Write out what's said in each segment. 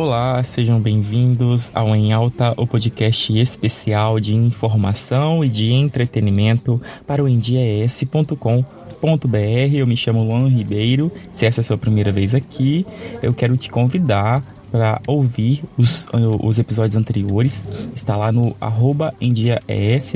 Olá, sejam bem-vindos ao Em Alta, o podcast especial de informação e de entretenimento para o endiaes.com.br. Eu me chamo Luan Ribeiro. Se essa é a sua primeira vez aqui, eu quero te convidar para ouvir os, os episódios anteriores. Está lá no arroba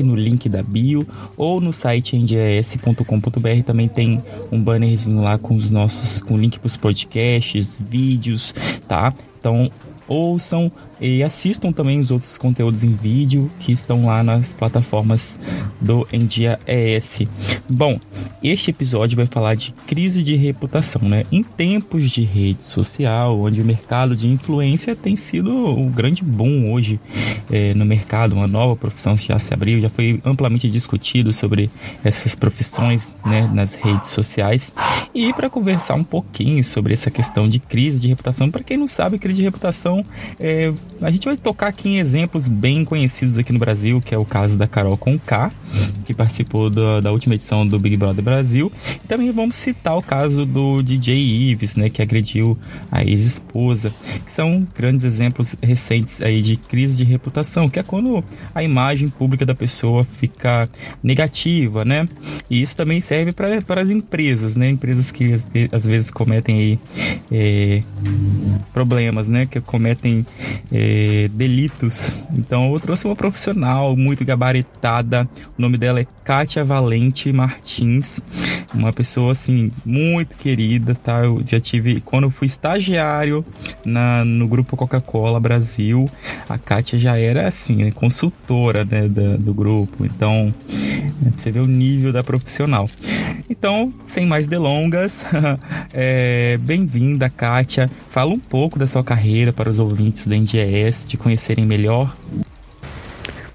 no link da bio, ou no site endiaes.com.br. Também tem um bannerzinho lá com os nossos, com link para os podcasts, vídeos, tá? Então ouçam e assistam também os outros conteúdos em vídeo que estão lá nas plataformas do Endia ES. Bom, este episódio vai falar de crise de reputação, né? Em tempos de rede social, onde o mercado de influência tem sido um grande boom hoje é, no mercado, uma nova profissão já se abriu, já foi amplamente discutido sobre essas profissões né, nas redes sociais. E para conversar um pouquinho sobre essa questão de crise de reputação, para quem não sabe, crise de reputação é, a gente vai tocar aqui em exemplos bem conhecidos aqui no Brasil, que é o caso da Carol Conká, que participou da, da última edição do Big Brother Brasil. E também vamos citar o caso do DJ Ives, né, que agrediu a ex-esposa, que são grandes exemplos recentes aí de crise de reputação, que é quando a imagem pública da pessoa fica negativa, né? E isso também serve para as empresas, né? Empresas que às vezes cometem aí é, problemas, né? Que cometem é, delitos. Então eu trouxe uma profissional muito gabaritada. O nome dela é Kátia Valente Martins. Uma pessoa assim muito querida, tá? Eu já tive quando eu fui estagiário na, no grupo Coca-Cola Brasil, a Kátia já era assim, né, consultora né, do grupo. Então, é, você vê o nível da profissional. Então, sem mais delongas, é, bem-vinda, Kátia. Fala um pouco da sua carreira para os ouvintes do NGS te conhecerem melhor.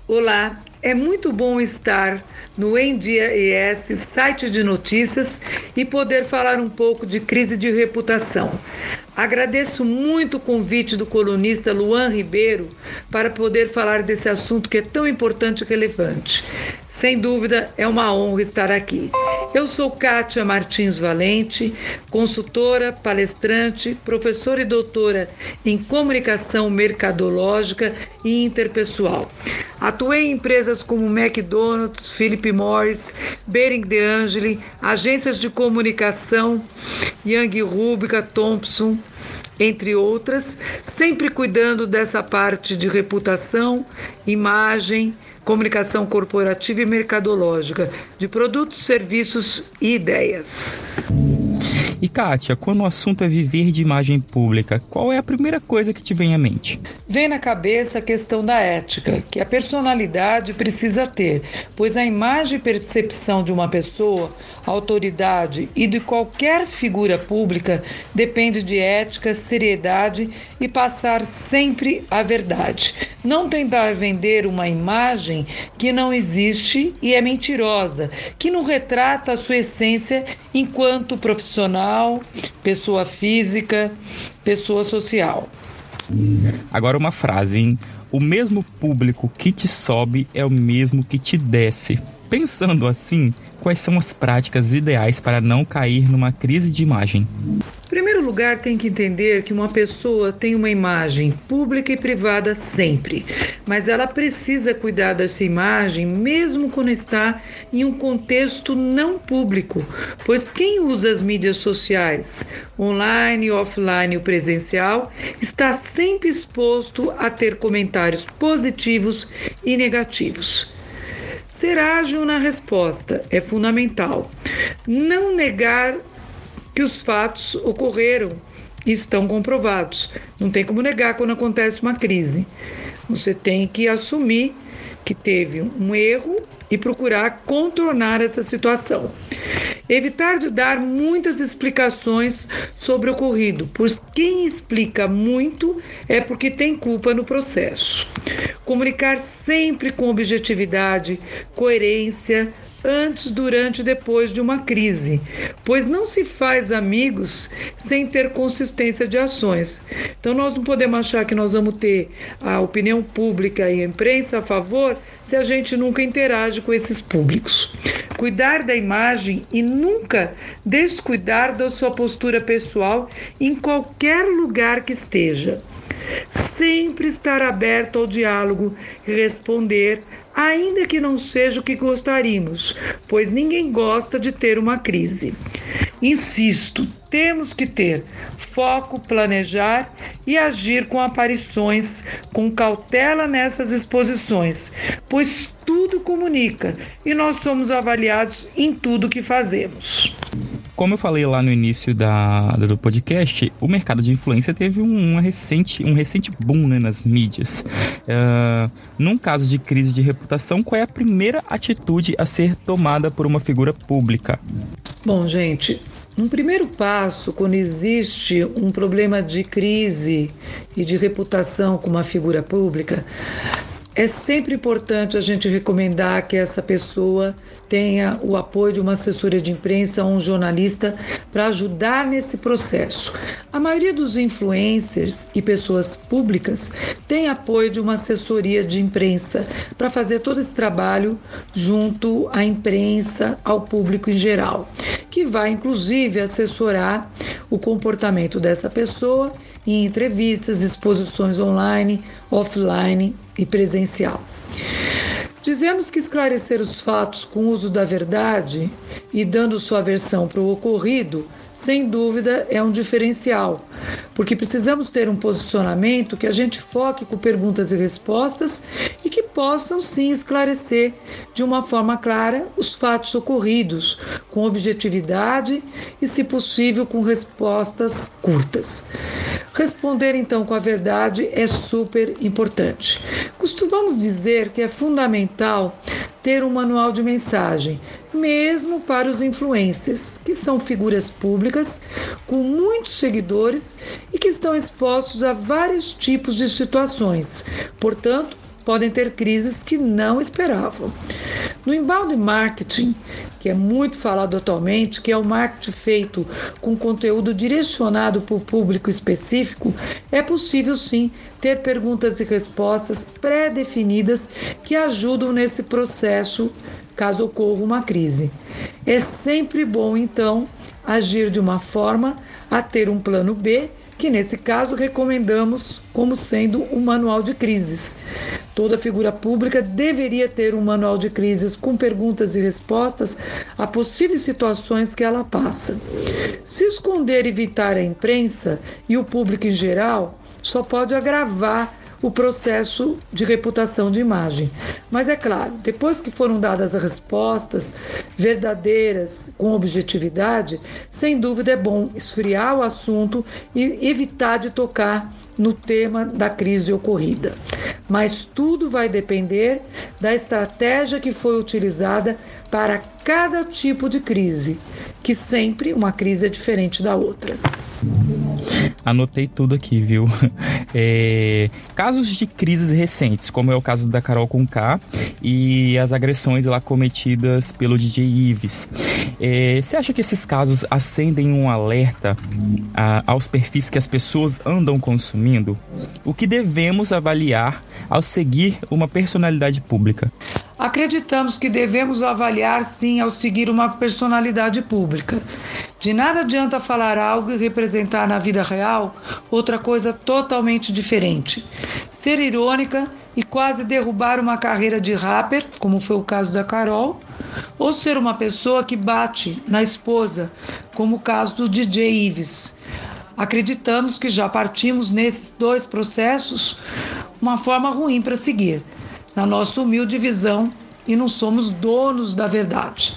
Olá, é muito bom estar no Em Dia ES, site de notícias, e poder falar um pouco de crise de reputação. Agradeço muito o convite do colunista Luan Ribeiro para poder falar desse assunto que é tão importante e relevante. Sem dúvida, é uma honra estar aqui. Eu sou Kátia Martins Valente, consultora, palestrante, professora e doutora em comunicação mercadológica e interpessoal. Atuei em empresas como McDonald's, Philip Morris, Bering de Angeli, agências de comunicação, Young Rubica, Thompson, entre outras, sempre cuidando dessa parte de reputação, imagem, comunicação corporativa e mercadológica, de produtos, serviços e ideias. E Kátia, quando o assunto é viver de imagem pública, qual é a primeira coisa que te vem à mente? Vem na cabeça a questão da ética, que a personalidade precisa ter, pois a imagem e percepção de uma pessoa, autoridade e de qualquer figura pública depende de ética, seriedade e passar sempre a verdade. Não tentar vender uma imagem que não existe e é mentirosa, que não retrata a sua essência enquanto profissional pessoa física, pessoa social. Agora uma frase, hein? O mesmo público que te sobe é o mesmo que te desce. Pensando assim, quais são as práticas ideais para não cair numa crise de imagem? Primeiro lugar, tem que entender que uma pessoa tem uma imagem pública e privada sempre, mas ela precisa cuidar dessa imagem mesmo quando está em um contexto não público, pois quem usa as mídias sociais, online, offline ou presencial, está sempre exposto a ter comentários positivos e negativos. Ser ágil na resposta é fundamental. Não negar que os fatos ocorreram e estão comprovados. Não tem como negar quando acontece uma crise. Você tem que assumir que teve um erro e procurar contornar essa situação. Evitar de dar muitas explicações sobre o ocorrido, pois quem explica muito é porque tem culpa no processo. Comunicar sempre com objetividade, coerência, antes, durante e depois de uma crise, pois não se faz amigos sem ter consistência de ações. Então nós não podemos achar que nós vamos ter a opinião pública e a imprensa a favor se a gente nunca interage com esses públicos. Cuidar da imagem e nunca descuidar da sua postura pessoal em qualquer lugar que esteja. sempre estar aberto ao diálogo e responder ainda que não seja o que gostaríamos, pois ninguém gosta de ter uma crise. Insisto, temos que ter foco, planejar e agir com aparições, com cautela nessas exposições, pois tudo comunica e nós somos avaliados em tudo que fazemos. Como eu falei lá no início da, do podcast, o mercado de influência teve um, recente, um recente boom né, nas mídias. Uh, num caso de crise de reputação, qual é a primeira atitude a ser tomada por uma figura pública? Bom, gente, um primeiro passo, quando existe um problema de crise e de reputação com uma figura pública, é sempre importante a gente recomendar que essa pessoa tenha o apoio de uma assessoria de imprensa ou um jornalista para ajudar nesse processo. A maioria dos influencers e pessoas públicas tem apoio de uma assessoria de imprensa para fazer todo esse trabalho junto à imprensa, ao público em geral, que vai inclusive assessorar o comportamento dessa pessoa em entrevistas, exposições online, offline e presencial. Dizemos que esclarecer os fatos com uso da verdade e dando sua versão para o ocorrido, sem dúvida, é um diferencial, porque precisamos ter um posicionamento que a gente foque com perguntas e respostas e que possam sim esclarecer de uma forma clara os fatos ocorridos, com objetividade e, se possível, com respostas curtas. Responder então com a verdade é super importante. Costumamos dizer que é fundamental ter um manual de mensagem, mesmo para os influencers, que são figuras públicas com muitos seguidores e que estão expostos a vários tipos de situações. Portanto, podem ter crises que não esperavam. No inbound marketing, que é muito falado atualmente, que é o marketing feito com conteúdo direcionado para o público específico, é possível sim ter perguntas e respostas pré-definidas que ajudam nesse processo caso ocorra uma crise. É sempre bom, então, agir de uma forma a ter um plano B que nesse caso recomendamos como sendo um manual de crises. Toda figura pública deveria ter um manual de crises com perguntas e respostas a possíveis situações que ela passa. Se esconder e evitar a imprensa e o público em geral, só pode agravar o processo de reputação de imagem. Mas é claro, depois que foram dadas as respostas verdadeiras, com objetividade, sem dúvida é bom esfriar o assunto e evitar de tocar no tema da crise ocorrida. Mas tudo vai depender da estratégia que foi utilizada para cada tipo de crise, que sempre uma crise é diferente da outra. Anotei tudo aqui, viu? É, casos de crises recentes, como é o caso da Carol Conká e as agressões lá cometidas pelo DJ Ives. É, você acha que esses casos acendem um alerta a, aos perfis que as pessoas andam consumindo? O que devemos avaliar ao seguir uma personalidade pública? Acreditamos que devemos avaliar sim ao seguir uma personalidade pública. De nada adianta falar algo e representar na vida real outra coisa totalmente diferente. Ser irônica e quase derrubar uma carreira de rapper, como foi o caso da Carol, ou ser uma pessoa que bate na esposa, como o caso do DJ Ives. Acreditamos que já partimos nesses dois processos uma forma ruim para seguir na nossa humilde visão e não somos donos da verdade.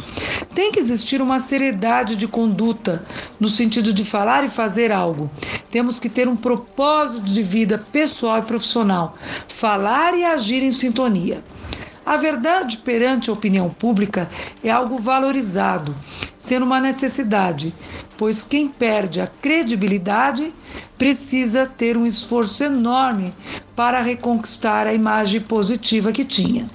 Tem que existir uma seriedade de conduta no sentido de falar e fazer algo. Temos que ter um propósito de vida pessoal e profissional, falar e agir em sintonia. A verdade perante a opinião pública é algo valorizado, sendo uma necessidade, pois quem perde a credibilidade precisa ter um esforço enorme para reconquistar a imagem positiva que tinha.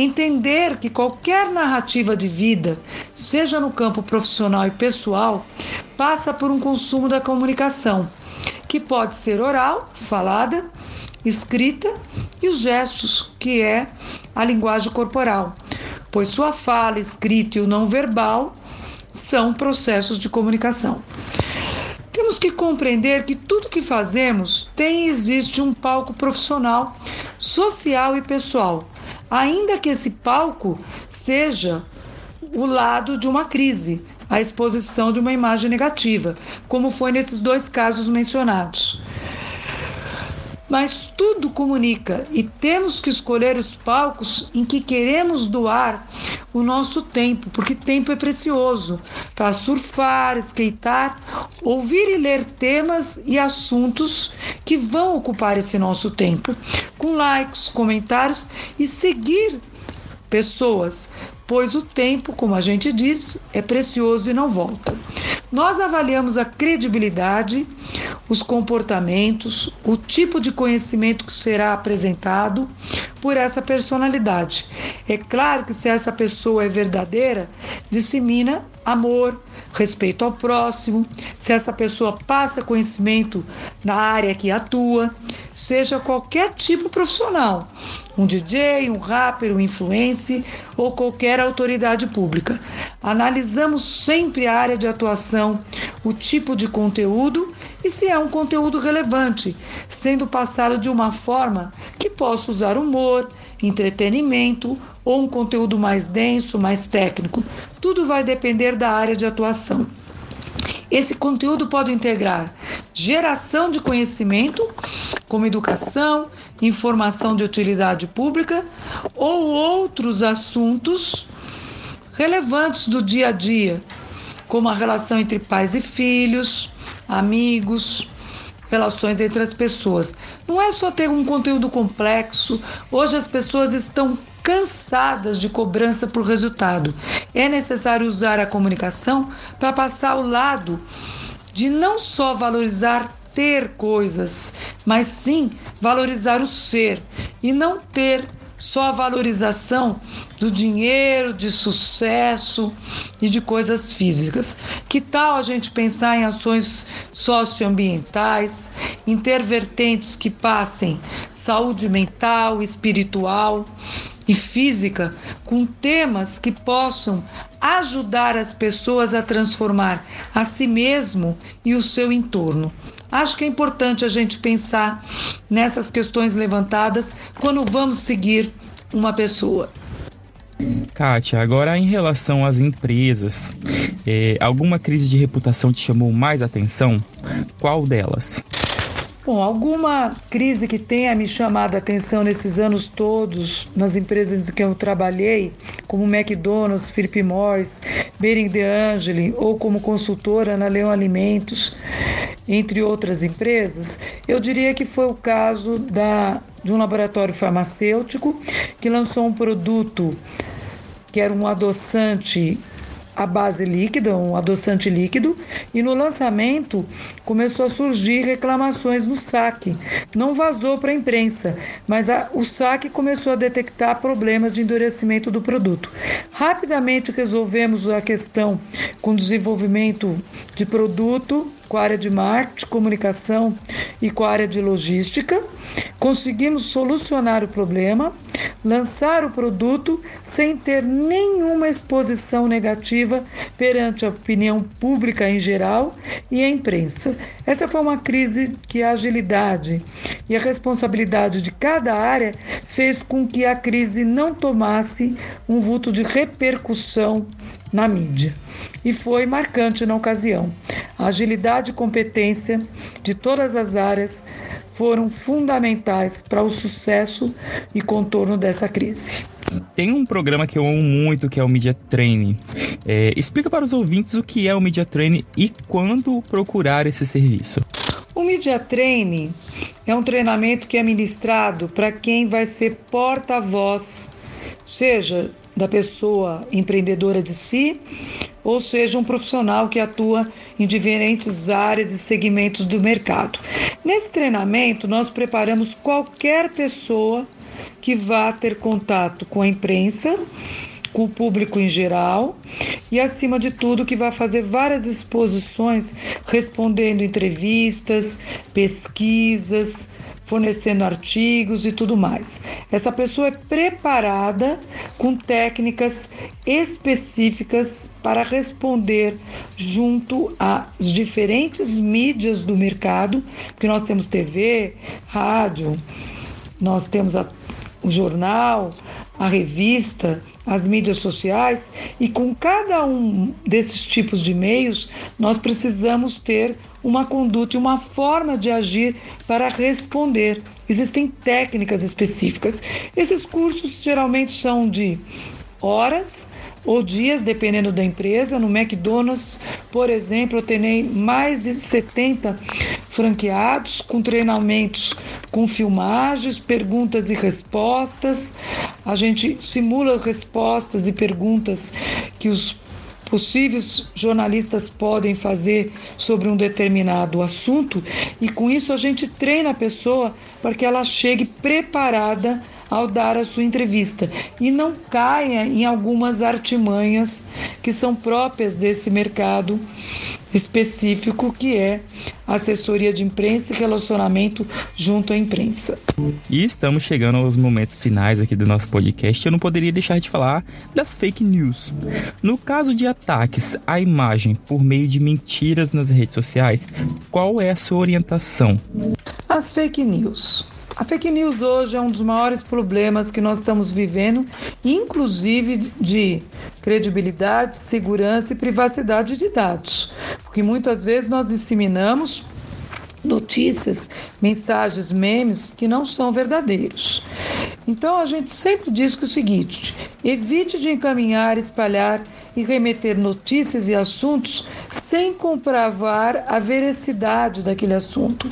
Entender que qualquer narrativa de vida, seja no campo profissional e pessoal, passa por um consumo da comunicação, que pode ser oral, falada, escrita e os gestos, que é a linguagem corporal, pois sua fala, escrita e o não verbal são processos de comunicação. Temos que compreender que tudo que fazemos tem e existe um palco profissional, social e pessoal, ainda que esse palco seja o lado de uma crise, a exposição de uma imagem negativa, como foi nesses dois casos mencionados. Mas tudo comunica e temos que escolher os palcos em que queremos doar o nosso tempo, porque tempo é precioso para surfar, skatear, ouvir e ler temas e assuntos que vão ocupar esse nosso tempo, com likes, comentários e seguir pessoas, pois o tempo, como a gente diz, é precioso e não volta. Nós avaliamos a credibilidade, os comportamentos, o tipo de conhecimento que será apresentado por essa personalidade. É claro que se essa pessoa é verdadeira, dissemina amor, respeito ao próximo, se essa pessoa passa conhecimento na área que atua, seja qualquer tipo profissional, um DJ, um rapper, um influencer ou qualquer autoridade pública. Analisamos sempre a área de atuação, o tipo de conteúdo e se é um conteúdo relevante, sendo passado de uma forma que possa usar humor, entretenimento ou um conteúdo mais denso, mais técnico. Tudo vai depender da área de atuação. Esse conteúdo pode integrar geração de conhecimento, como educação, informação de utilidade pública ou outros assuntos relevantes do dia a dia, como a relação entre pais e filhos, amigos, relações entre as pessoas. Não é só ter um conteúdo complexo. Hoje as pessoas estão cansadas de cobrança por resultado. É necessário usar a comunicação para passar ao lado de não só valorizar ter coisas, mas sim valorizar o ser e não ter só a valorização do dinheiro, de sucesso e de coisas físicas. Que tal a gente pensar em ações socioambientais, em ter vertentes que passem saúde mental, espiritual e física, com temas que possam ajudar as pessoas a transformar a si mesmo e o seu entorno. Acho que é importante a gente pensar nessas questões levantadas quando vamos seguir uma pessoa. Kátia, agora em relação às empresas, é, alguma crise de reputação te chamou mais atenção? Qual delas? Bom, alguma crise que tenha me chamado a atenção nesses anos todos nas empresas em que eu trabalhei, como McDonald's, Philip Morris, Bering de Angeli ou como consultora na Leão Alimentos, entre outras empresas, eu diria que foi o caso da, de um laboratório farmacêutico que lançou um produto que era um adoçante a base líquida, um adoçante líquido, e no lançamento começou a surgir reclamações no saque. Não vazou para a imprensa, mas a, o saque começou a detectar problemas de endurecimento do produto. Rapidamente resolvemos a questão com desenvolvimento de produto com a área de marketing, comunicação e com a área de logística. Conseguimos solucionar o problema, lançar o produto sem ter nenhuma exposição negativa perante a opinião pública em geral e a imprensa. Essa foi uma crise que a agilidade e a responsabilidade de cada área fez com que a crise não tomasse um vulto de repercussão na mídia. E foi marcante na ocasião. A agilidade e competência de todas as áreas foram fundamentais para o sucesso e contorno dessa crise. Tem um programa que eu amo muito, que é o Media Training. É, explica para os ouvintes o que é o Media Training e quando procurar esse serviço. O Media Training é um treinamento que é ministrado para quem vai ser porta-voz, seja da pessoa empreendedora de si, ou seja, um profissional que atua em diferentes áreas e segmentos do mercado. Nesse treinamento, nós preparamos qualquer pessoa que vá ter contato com a imprensa, com o público em geral e, acima de tudo, que vai fazer várias exposições respondendo entrevistas, pesquisas, fornecendo artigos e tudo mais. Essa pessoa é preparada com técnicas específicas para responder junto às diferentes mídias do mercado, porque nós temos TV, rádio, nós temos a, o jornal, a revista, as mídias sociais, e com cada um desses tipos de meios, nós precisamos ter uma conduta e uma forma de agir para responder. Existem técnicas específicas. Esses cursos geralmente são de horas ou dias, dependendo da empresa. No McDonald's, por exemplo, eu tenho mais de 70 franqueados com treinamentos com filmagens, perguntas e respostas. A gente simula respostas e perguntas que os possíveis jornalistas podem fazer sobre um determinado assunto e com isso a gente treina a pessoa para que ela chegue preparada ao dar a sua entrevista e não caia em algumas artimanhas que são próprias desse mercado específico que é assessoria de imprensa e relacionamento junto à imprensa. E estamos chegando aos momentos finais aqui do nosso podcast. Eu não poderia deixar de falar das fake news. No caso de ataques à imagem por meio de mentiras nas redes sociais, qual é a sua orientação? As fake news a fake news hoje é um dos maiores problemas que nós estamos vivendo, inclusive de credibilidade, segurança e privacidade de dados. Porque muitas vezes nós disseminamos notícias, mensagens, memes que não são verdadeiros. Então a gente sempre diz que é o seguinte: evite de encaminhar, espalhar e remeter notícias e assuntos sem comprovar a veracidade daquele assunto,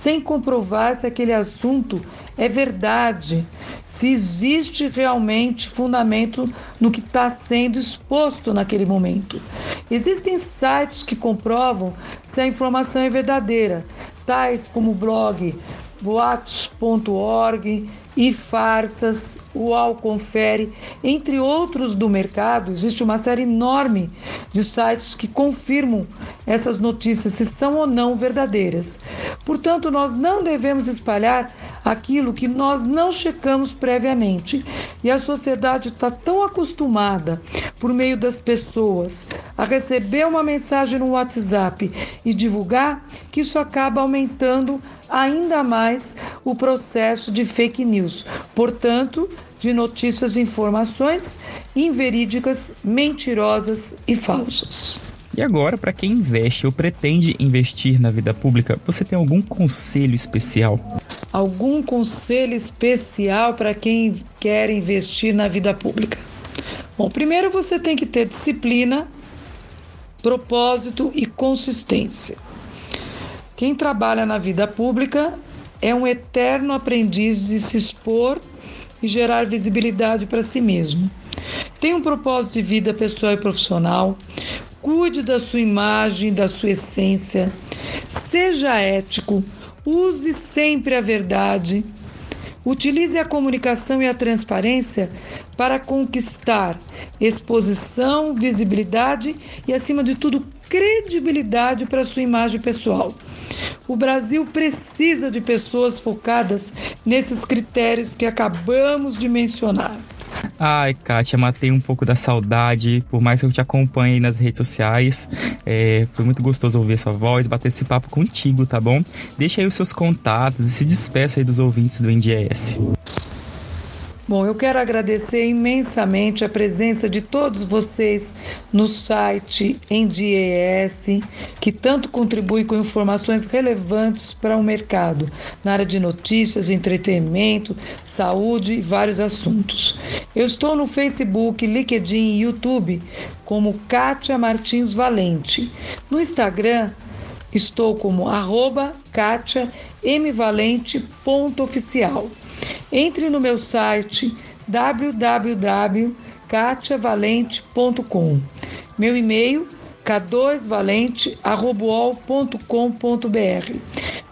sem comprovar se aquele assunto é verdade, se existe realmente fundamento no que está sendo exposto naquele momento. Existem sites que comprovam se a informação é verdadeira, tais como o blog boatos.org e Farsas, o Confere, entre outros do mercado, existe uma série enorme de sites que confirmam essas notícias se são ou não verdadeiras. Portanto, nós não devemos espalhar aquilo que nós não checamos previamente. E a sociedade está tão acostumada, por meio das pessoas, a receber uma mensagem no WhatsApp e divulgar, que isso acaba aumentando ainda mais o processo de fake news. Portanto, de notícias e informações inverídicas, mentirosas e falsas. E agora, para quem investe ou pretende investir na vida pública, você tem algum conselho especial? Algum conselho especial para quem quer investir na vida pública? Bom, primeiro você tem que ter disciplina, propósito e consistência. Quem trabalha na vida pública é um eterno aprendiz de se expor e gerar visibilidade para si mesmo. Tem um propósito de vida pessoal e profissional. Cuide da sua imagem, da sua essência. Seja ético. Use sempre a verdade. Utilize a comunicação e a transparência para conquistar exposição, visibilidade e, acima de tudo, credibilidade para sua imagem pessoal. O Brasil precisa de pessoas focadas nesses critérios que acabamos de mencionar. Ai, Kátia, matei um pouco da saudade, por mais que eu te acompanhe nas redes sociais. É, foi muito gostoso ouvir sua voz, bater esse papo contigo, tá bom? Deixa aí os seus contatos e se despeça aí dos ouvintes do NDS. Bom, eu quero agradecer imensamente a presença de todos vocês no site NDES, que tanto contribui com informações relevantes para o mercado, na área de notícias, entretenimento, saúde e vários assuntos. Eu estou no Facebook, LinkedIn e YouTube como Kátia Martins Valente. No Instagram, estou como arroba Oficial. Entre no meu site www.catiavalente.com. Meu e-mail k2valente.com.br.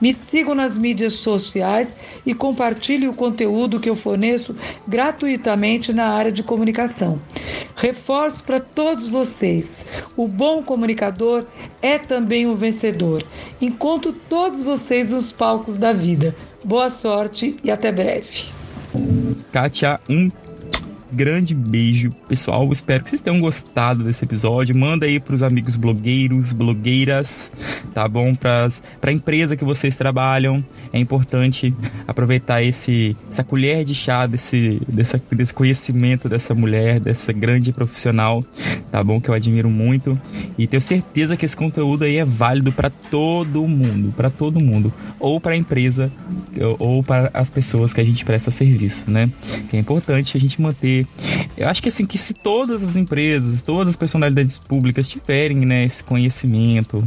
Me sigam nas mídias sociais e compartilhe o conteúdo que eu forneço gratuitamente na área de comunicação. Reforço para todos vocês: o bom comunicador é também o vencedor. Encontro todos vocês nos palcos da vida. Boa sorte e até breve. Kátia, um grande beijo, pessoal. Espero que vocês tenham gostado desse episódio. Manda aí pros amigos blogueiros, blogueiras, tá bom? Para a empresa que vocês trabalham. É importante aproveitar esse, essa colher de chá desse, dessa, desse conhecimento dessa mulher, dessa grande profissional, tá bom? Que eu admiro muito. E tenho certeza que esse conteúdo aí é válido para todo mundo, para todo mundo. Ou para empresa, ou para as pessoas que a gente presta serviço, né? Que é importante a gente manter eu acho que assim, que se todas as empresas, todas as personalidades públicas tiverem, né, esse conhecimento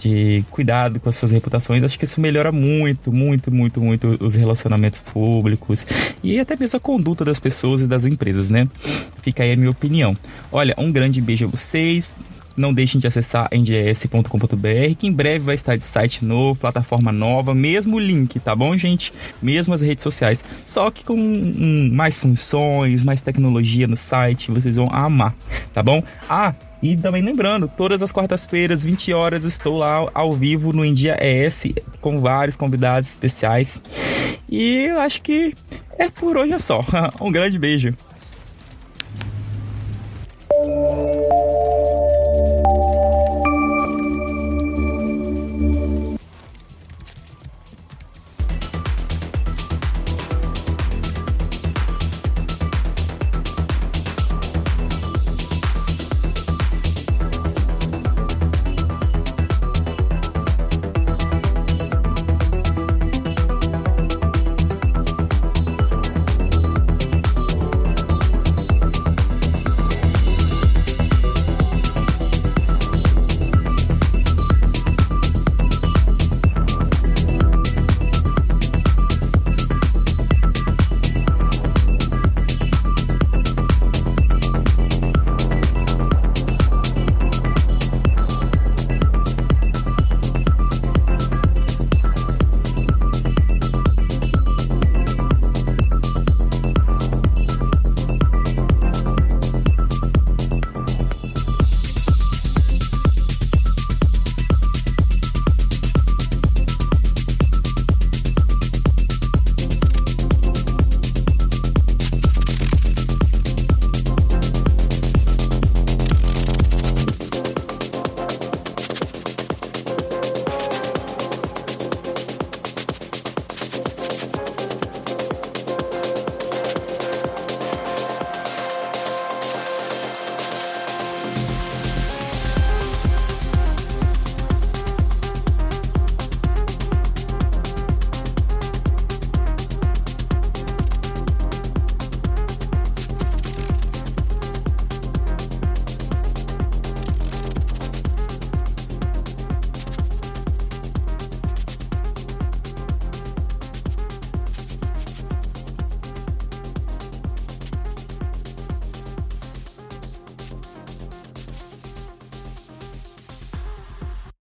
de cuidado com as suas reputações, acho que isso melhora muito, muito, muito, muito os relacionamentos públicos e até mesmo a conduta das pessoas e das empresas, né? Fica aí a minha opinião. Olha, um grande beijo a vocês. Não deixem de acessar nds.com.br, que em breve vai estar de site novo, plataforma nova, mesmo link, tá bom, gente? Mesmo as redes sociais, só que com um, mais funções, mais tecnologia no site, vocês vão amar, tá bom? Ah, e também lembrando, todas as quartas-feiras, 20 horas, estou lá ao vivo no India ES com vários convidados especiais. E eu acho que é por hoje é só. um grande beijo.